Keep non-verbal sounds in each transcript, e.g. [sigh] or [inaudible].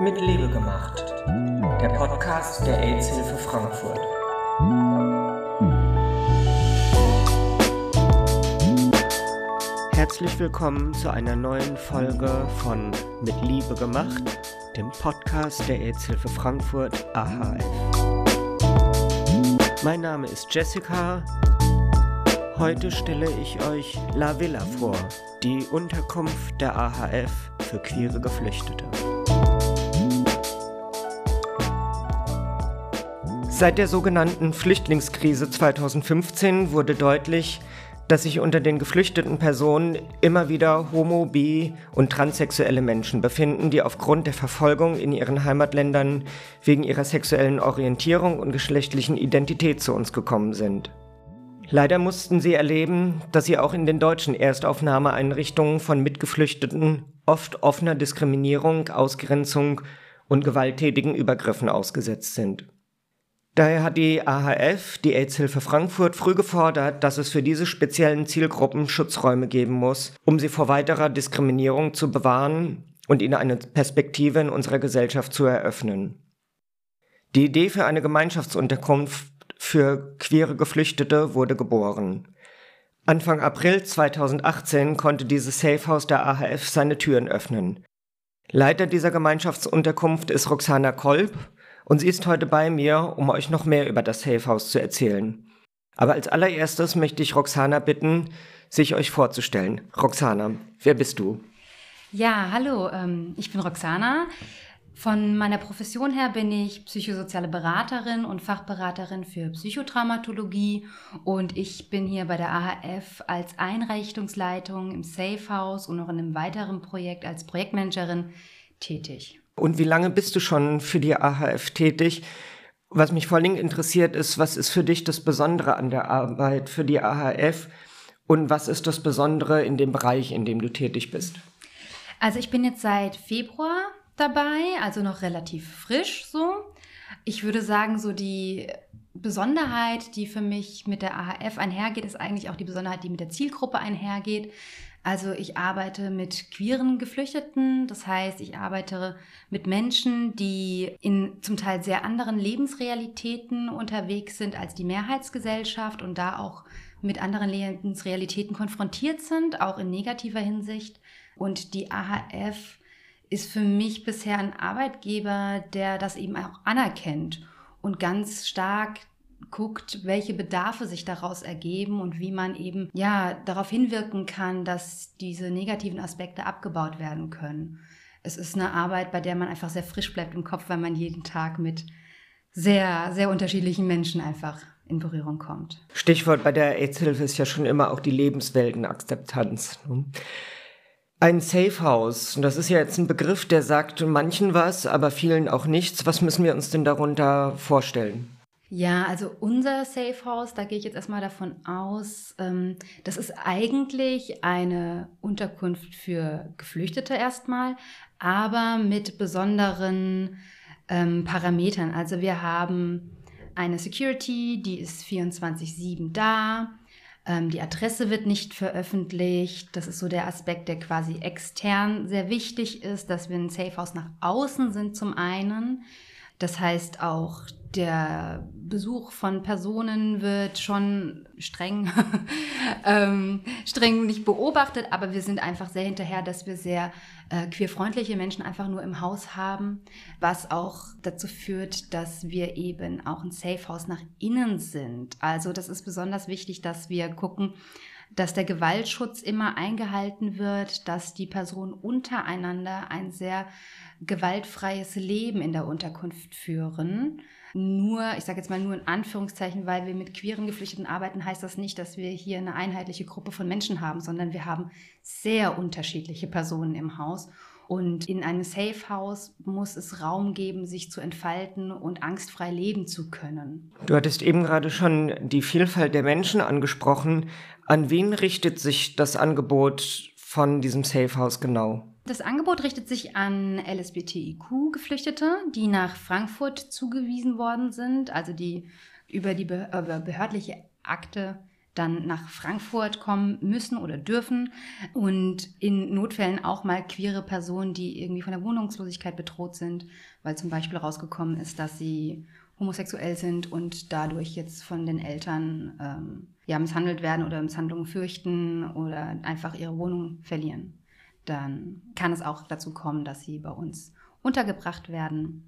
Mit Liebe gemacht. Der Podcast der AIDS-Hilfe Frankfurt. Herzlich willkommen zu einer neuen Folge von Mit Liebe gemacht, dem Podcast der AIDS-Hilfe Frankfurt AHF. Mein Name ist Jessica. Heute stelle ich euch La Villa vor, die Unterkunft der AHF für queere Geflüchtete. Seit der sogenannten Flüchtlingskrise 2015 wurde deutlich, dass sich unter den geflüchteten Personen immer wieder homo-, bi- und transsexuelle Menschen befinden, die aufgrund der Verfolgung in ihren Heimatländern wegen ihrer sexuellen Orientierung und geschlechtlichen Identität zu uns gekommen sind. Leider mussten sie erleben, dass sie auch in den deutschen Erstaufnahmeeinrichtungen von Mitgeflüchteten oft offener Diskriminierung, Ausgrenzung und gewalttätigen Übergriffen ausgesetzt sind. Daher hat die AHF, die AIDS-Hilfe Frankfurt, früh gefordert, dass es für diese speziellen Zielgruppen Schutzräume geben muss, um sie vor weiterer Diskriminierung zu bewahren und ihnen eine Perspektive in unserer Gesellschaft zu eröffnen. Die Idee für eine Gemeinschaftsunterkunft für queere Geflüchtete wurde geboren. Anfang April 2018 konnte dieses Safehouse der AHF seine Türen öffnen. Leiter dieser Gemeinschaftsunterkunft ist Roxana Kolb und sie ist heute bei mir, um euch noch mehr über das Safe House zu erzählen. Aber als allererstes möchte ich Roxana bitten, sich euch vorzustellen. Roxana, wer bist du? Ja, hallo, ähm, ich bin Roxana. Von meiner Profession her bin ich psychosoziale Beraterin und Fachberaterin für Psychotraumatologie und ich bin hier bei der AHF als Einrichtungsleitung im Safe House und noch in einem weiteren Projekt als Projektmanagerin tätig. Und wie lange bist du schon für die AHF tätig? Was mich vor allen Dingen interessiert ist, was ist für dich das Besondere an der Arbeit für die AHF und was ist das Besondere in dem Bereich, in dem du tätig bist? Also ich bin jetzt seit Februar dabei, also noch relativ frisch so. Ich würde sagen, so die Besonderheit, die für mich mit der AHF einhergeht, ist eigentlich auch die Besonderheit, die mit der Zielgruppe einhergeht. Also ich arbeite mit queeren Geflüchteten, das heißt, ich arbeite mit Menschen, die in zum Teil sehr anderen Lebensrealitäten unterwegs sind als die Mehrheitsgesellschaft und da auch mit anderen Lebensrealitäten konfrontiert sind, auch in negativer Hinsicht. Und die AHF ist für mich bisher ein Arbeitgeber, der das eben auch anerkennt und ganz stark guckt, welche Bedarfe sich daraus ergeben und wie man eben ja darauf hinwirken kann, dass diese negativen Aspekte abgebaut werden können. Es ist eine Arbeit, bei der man einfach sehr frisch bleibt im Kopf, weil man jeden Tag mit sehr, sehr unterschiedlichen Menschen einfach in Berührung kommt. Stichwort bei der AIDS-Hilfe ist ja schon immer auch die Lebensweltenakzeptanz. Ne? Ein Safe House, das ist ja jetzt ein Begriff, der sagt manchen was, aber vielen auch nichts. Was müssen wir uns denn darunter vorstellen? Ja, also unser Safe House, da gehe ich jetzt erstmal davon aus, ähm, das ist eigentlich eine Unterkunft für Geflüchtete erstmal, aber mit besonderen ähm, Parametern. Also wir haben eine Security, die ist 24-7 da. Ähm, die Adresse wird nicht veröffentlicht. Das ist so der Aspekt, der quasi extern sehr wichtig ist, dass wir ein Safe House nach außen sind zum einen. Das heißt auch, der Besuch von Personen wird schon streng, [laughs] ähm, streng nicht beobachtet, aber wir sind einfach sehr hinterher, dass wir sehr äh, queerfreundliche Menschen einfach nur im Haus haben, was auch dazu führt, dass wir eben auch ein Safe House nach innen sind. Also das ist besonders wichtig, dass wir gucken, dass der Gewaltschutz immer eingehalten wird, dass die Personen untereinander ein sehr gewaltfreies Leben in der Unterkunft führen. Nur, ich sage jetzt mal nur in Anführungszeichen, weil wir mit queeren Geflüchteten arbeiten, heißt das nicht, dass wir hier eine einheitliche Gruppe von Menschen haben, sondern wir haben sehr unterschiedliche Personen im Haus. Und in einem Safe House muss es Raum geben, sich zu entfalten und angstfrei leben zu können. Du hattest eben gerade schon die Vielfalt der Menschen angesprochen. An wen richtet sich das Angebot von diesem Safe House genau? Das Angebot richtet sich an LSBTIQ-Geflüchtete, die nach Frankfurt zugewiesen worden sind, also die über die behördliche Akte dann nach Frankfurt kommen müssen oder dürfen und in Notfällen auch mal queere Personen, die irgendwie von der Wohnungslosigkeit bedroht sind, weil zum Beispiel rausgekommen ist, dass sie homosexuell sind und dadurch jetzt von den Eltern ähm, ja, misshandelt werden oder Misshandlungen fürchten oder einfach ihre Wohnung verlieren. Dann kann es auch dazu kommen, dass sie bei uns untergebracht werden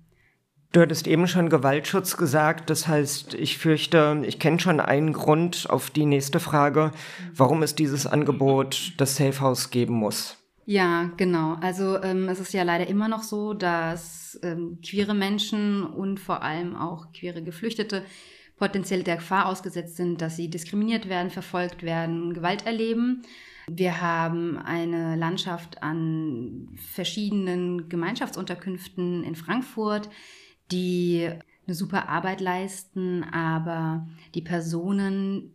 Du hattest eben schon Gewaltschutz gesagt. Das heißt, ich fürchte, ich kenne schon einen Grund auf die nächste Frage, warum es dieses Angebot das Safe House geben muss. Ja, genau. Also ähm, es ist ja leider immer noch so, dass ähm, queere Menschen und vor allem auch queere Geflüchtete potenziell der Gefahr ausgesetzt sind, dass sie diskriminiert werden, verfolgt werden, Gewalt erleben. Wir haben eine Landschaft an verschiedenen Gemeinschaftsunterkünften in Frankfurt, die eine super Arbeit leisten, aber die Personen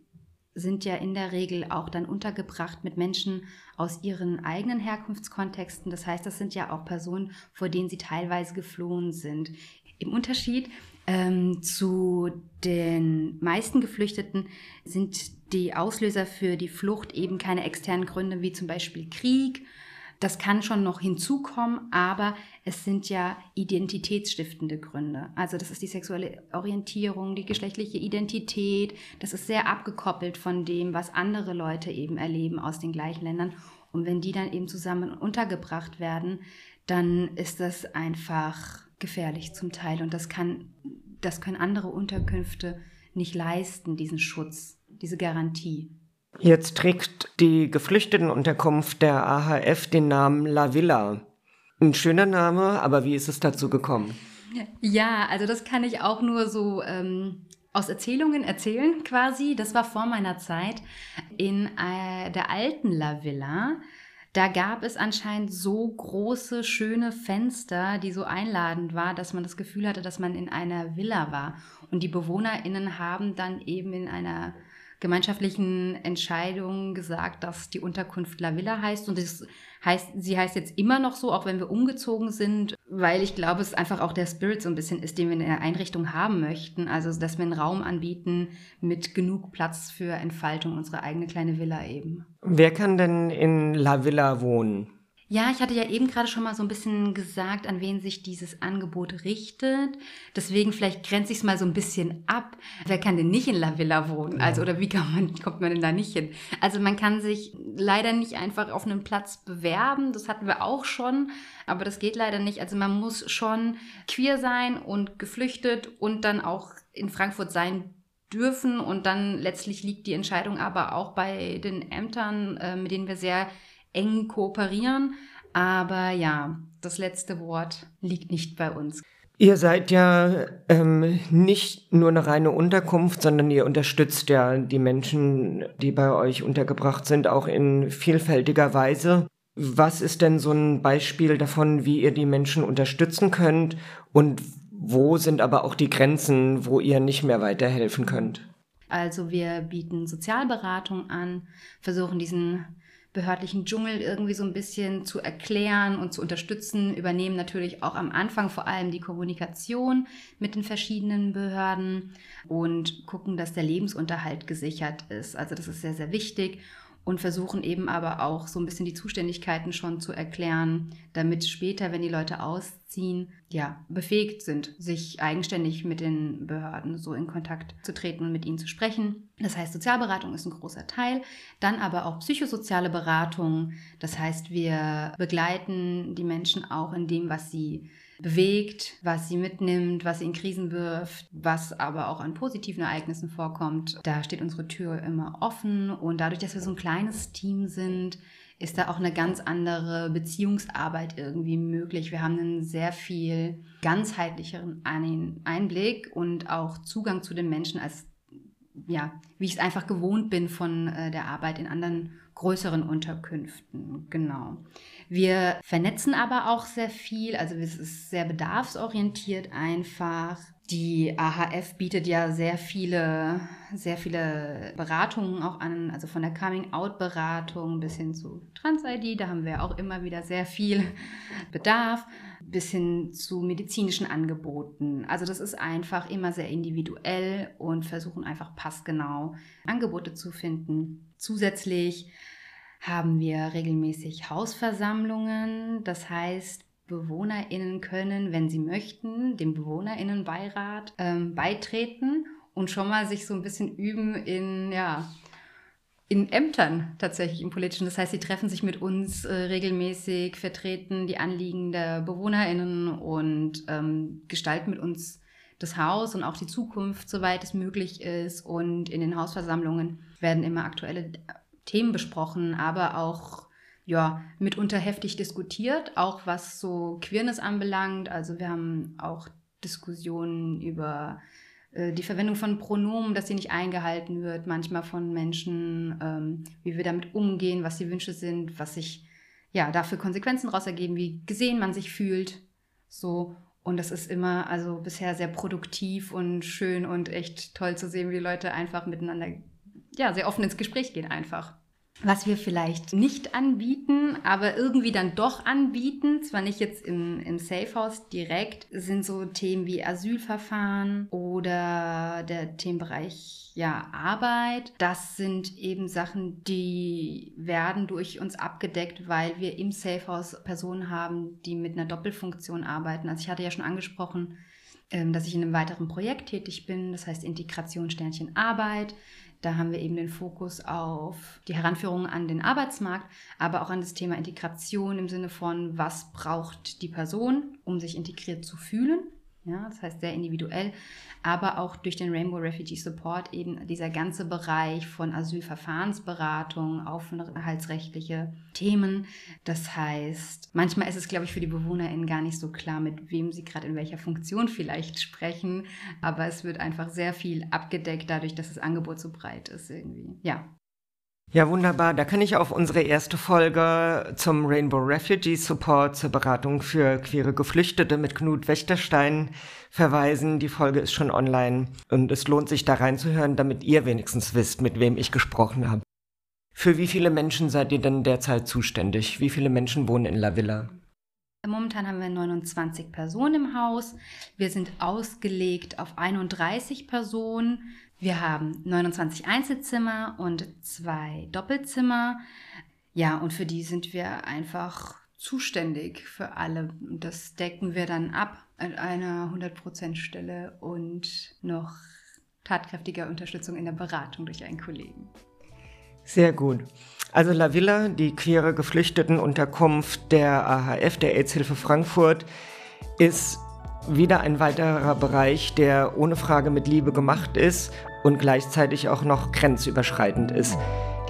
sind ja in der Regel auch dann untergebracht mit Menschen aus ihren eigenen Herkunftskontexten. Das heißt, das sind ja auch Personen, vor denen sie teilweise geflohen sind. Im Unterschied ähm, zu den meisten Geflüchteten sind die Auslöser für die Flucht eben keine externen Gründe wie zum Beispiel Krieg das kann schon noch hinzukommen, aber es sind ja identitätsstiftende Gründe. Also das ist die sexuelle Orientierung, die geschlechtliche Identität. Das ist sehr abgekoppelt von dem, was andere Leute eben erleben aus den gleichen Ländern. Und wenn die dann eben zusammen untergebracht werden, dann ist das einfach gefährlich zum Teil. Und das kann, das können andere Unterkünfte nicht leisten, diesen Schutz, diese Garantie. Jetzt trägt die Geflüchtetenunterkunft der AHF den Namen La Villa. Ein schöner Name, aber wie ist es dazu gekommen? Ja, also das kann ich auch nur so ähm, aus Erzählungen erzählen quasi. Das war vor meiner Zeit in äh, der alten La Villa. Da gab es anscheinend so große, schöne Fenster, die so einladend war, dass man das Gefühl hatte, dass man in einer Villa war. Und die BewohnerInnen haben dann eben in einer gemeinschaftlichen Entscheidung gesagt, dass die Unterkunft La Villa heißt. Und das heißt, sie heißt jetzt immer noch so, auch wenn wir umgezogen sind, weil ich glaube, es einfach auch der Spirit so ein bisschen ist, den wir in der Einrichtung haben möchten. Also, dass wir einen Raum anbieten mit genug Platz für Entfaltung, unsere eigene kleine Villa eben. Wer kann denn in La Villa wohnen? Ja, ich hatte ja eben gerade schon mal so ein bisschen gesagt, an wen sich dieses Angebot richtet. Deswegen vielleicht grenze ich es mal so ein bisschen ab. Wer kann denn nicht in La Villa wohnen? Also, oder wie man, [laughs] kommt man denn da nicht hin? Also, man kann sich leider nicht einfach auf einen Platz bewerben. Das hatten wir auch schon. Aber das geht leider nicht. Also, man muss schon queer sein und geflüchtet und dann auch in Frankfurt sein dürfen. Und dann letztlich liegt die Entscheidung aber auch bei den Ämtern, äh, mit denen wir sehr eng kooperieren. Aber ja, das letzte Wort liegt nicht bei uns. Ihr seid ja ähm, nicht nur eine reine Unterkunft, sondern ihr unterstützt ja die Menschen, die bei euch untergebracht sind, auch in vielfältiger Weise. Was ist denn so ein Beispiel davon, wie ihr die Menschen unterstützen könnt und wo sind aber auch die Grenzen, wo ihr nicht mehr weiterhelfen könnt? Also wir bieten Sozialberatung an, versuchen diesen behördlichen Dschungel irgendwie so ein bisschen zu erklären und zu unterstützen, übernehmen natürlich auch am Anfang vor allem die Kommunikation mit den verschiedenen Behörden und gucken, dass der Lebensunterhalt gesichert ist. Also das ist sehr, sehr wichtig und versuchen eben aber auch so ein bisschen die Zuständigkeiten schon zu erklären, damit später, wenn die Leute ausziehen, ja, befähigt sind, sich eigenständig mit den Behörden so in Kontakt zu treten und mit ihnen zu sprechen. Das heißt, Sozialberatung ist ein großer Teil, dann aber auch psychosoziale Beratung. Das heißt, wir begleiten die Menschen auch in dem, was sie bewegt, was sie mitnimmt, was sie in Krisen wirft, was aber auch an positiven Ereignissen vorkommt. Da steht unsere Tür immer offen und dadurch, dass wir so ein kleines Team sind, ist da auch eine ganz andere Beziehungsarbeit irgendwie möglich. Wir haben einen sehr viel ganzheitlicheren Einblick und auch Zugang zu den Menschen als ja, wie ich es einfach gewohnt bin von äh, der Arbeit in anderen größeren Unterkünften. Genau. Wir vernetzen aber auch sehr viel, also es ist sehr bedarfsorientiert einfach. Die AHF bietet ja sehr viele, sehr viele Beratungen auch an, also von der Coming-out-Beratung bis hin zu Trans-ID, da haben wir auch immer wieder sehr viel Bedarf, bis hin zu medizinischen Angeboten. Also das ist einfach immer sehr individuell und versuchen einfach passgenau Angebote zu finden. Zusätzlich haben wir regelmäßig Hausversammlungen, das heißt, BewohnerInnen können, wenn sie möchten, dem BewohnerInnenbeirat ähm, beitreten und schon mal sich so ein bisschen üben in, ja, in Ämtern tatsächlich im politischen. Das heißt, sie treffen sich mit uns äh, regelmäßig, vertreten die Anliegen der BewohnerInnen und ähm, gestalten mit uns das Haus und auch die Zukunft, soweit es möglich ist. Und in den Hausversammlungen werden immer aktuelle Themen besprochen, aber auch ja, mitunter heftig diskutiert, auch was so Queerness anbelangt. Also wir haben auch Diskussionen über äh, die Verwendung von Pronomen, dass sie nicht eingehalten wird, manchmal von Menschen, ähm, wie wir damit umgehen, was die Wünsche sind, was sich ja dafür Konsequenzen daraus ergeben, wie gesehen man sich fühlt. So. Und das ist immer also bisher sehr produktiv und schön und echt toll zu sehen, wie Leute einfach miteinander ja, sehr offen ins Gespräch gehen einfach. Was wir vielleicht nicht anbieten, aber irgendwie dann doch anbieten, zwar nicht jetzt im, im Safe House direkt, sind so Themen wie Asylverfahren oder der Themenbereich ja, Arbeit. Das sind eben Sachen, die werden durch uns abgedeckt, weil wir im Safe House Personen haben, die mit einer Doppelfunktion arbeiten. Also ich hatte ja schon angesprochen, ähm, dass ich in einem weiteren Projekt tätig bin, das heißt Integration Sternchen Arbeit. Da haben wir eben den Fokus auf die Heranführung an den Arbeitsmarkt, aber auch an das Thema Integration im Sinne von, was braucht die Person, um sich integriert zu fühlen. Ja, das heißt sehr individuell, aber auch durch den Rainbow Refugee Support eben dieser ganze Bereich von Asylverfahrensberatung, aufenthaltsrechtliche Themen. Das heißt, manchmal ist es, glaube ich, für die BewohnerInnen gar nicht so klar, mit wem sie gerade in welcher Funktion vielleicht sprechen, aber es wird einfach sehr viel abgedeckt dadurch, dass das Angebot so breit ist irgendwie. Ja. Ja, wunderbar. Da kann ich auf unsere erste Folge zum Rainbow Refugee Support zur Beratung für queere Geflüchtete mit Knut Wächterstein verweisen. Die Folge ist schon online und es lohnt sich da reinzuhören, damit ihr wenigstens wisst, mit wem ich gesprochen habe. Für wie viele Menschen seid ihr denn derzeit zuständig? Wie viele Menschen wohnen in La Villa? Momentan haben wir 29 Personen im Haus. Wir sind ausgelegt auf 31 Personen. Wir haben 29 Einzelzimmer und zwei Doppelzimmer. Ja, und für die sind wir einfach zuständig für alle. Das decken wir dann ab an einer 100% Stelle und noch tatkräftiger Unterstützung in der Beratung durch einen Kollegen. Sehr gut. Also La Villa, die queere Geflüchtetenunterkunft der AHF, der AIDS-Hilfe Frankfurt, ist wieder ein weiterer Bereich, der ohne Frage mit Liebe gemacht ist und gleichzeitig auch noch grenzüberschreitend ist.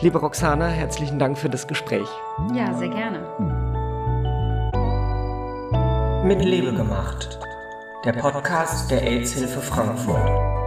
Liebe Roxana, herzlichen Dank für das Gespräch. Ja, sehr gerne. Mit Liebe gemacht. Der Podcast der AIDS-Hilfe Frankfurt.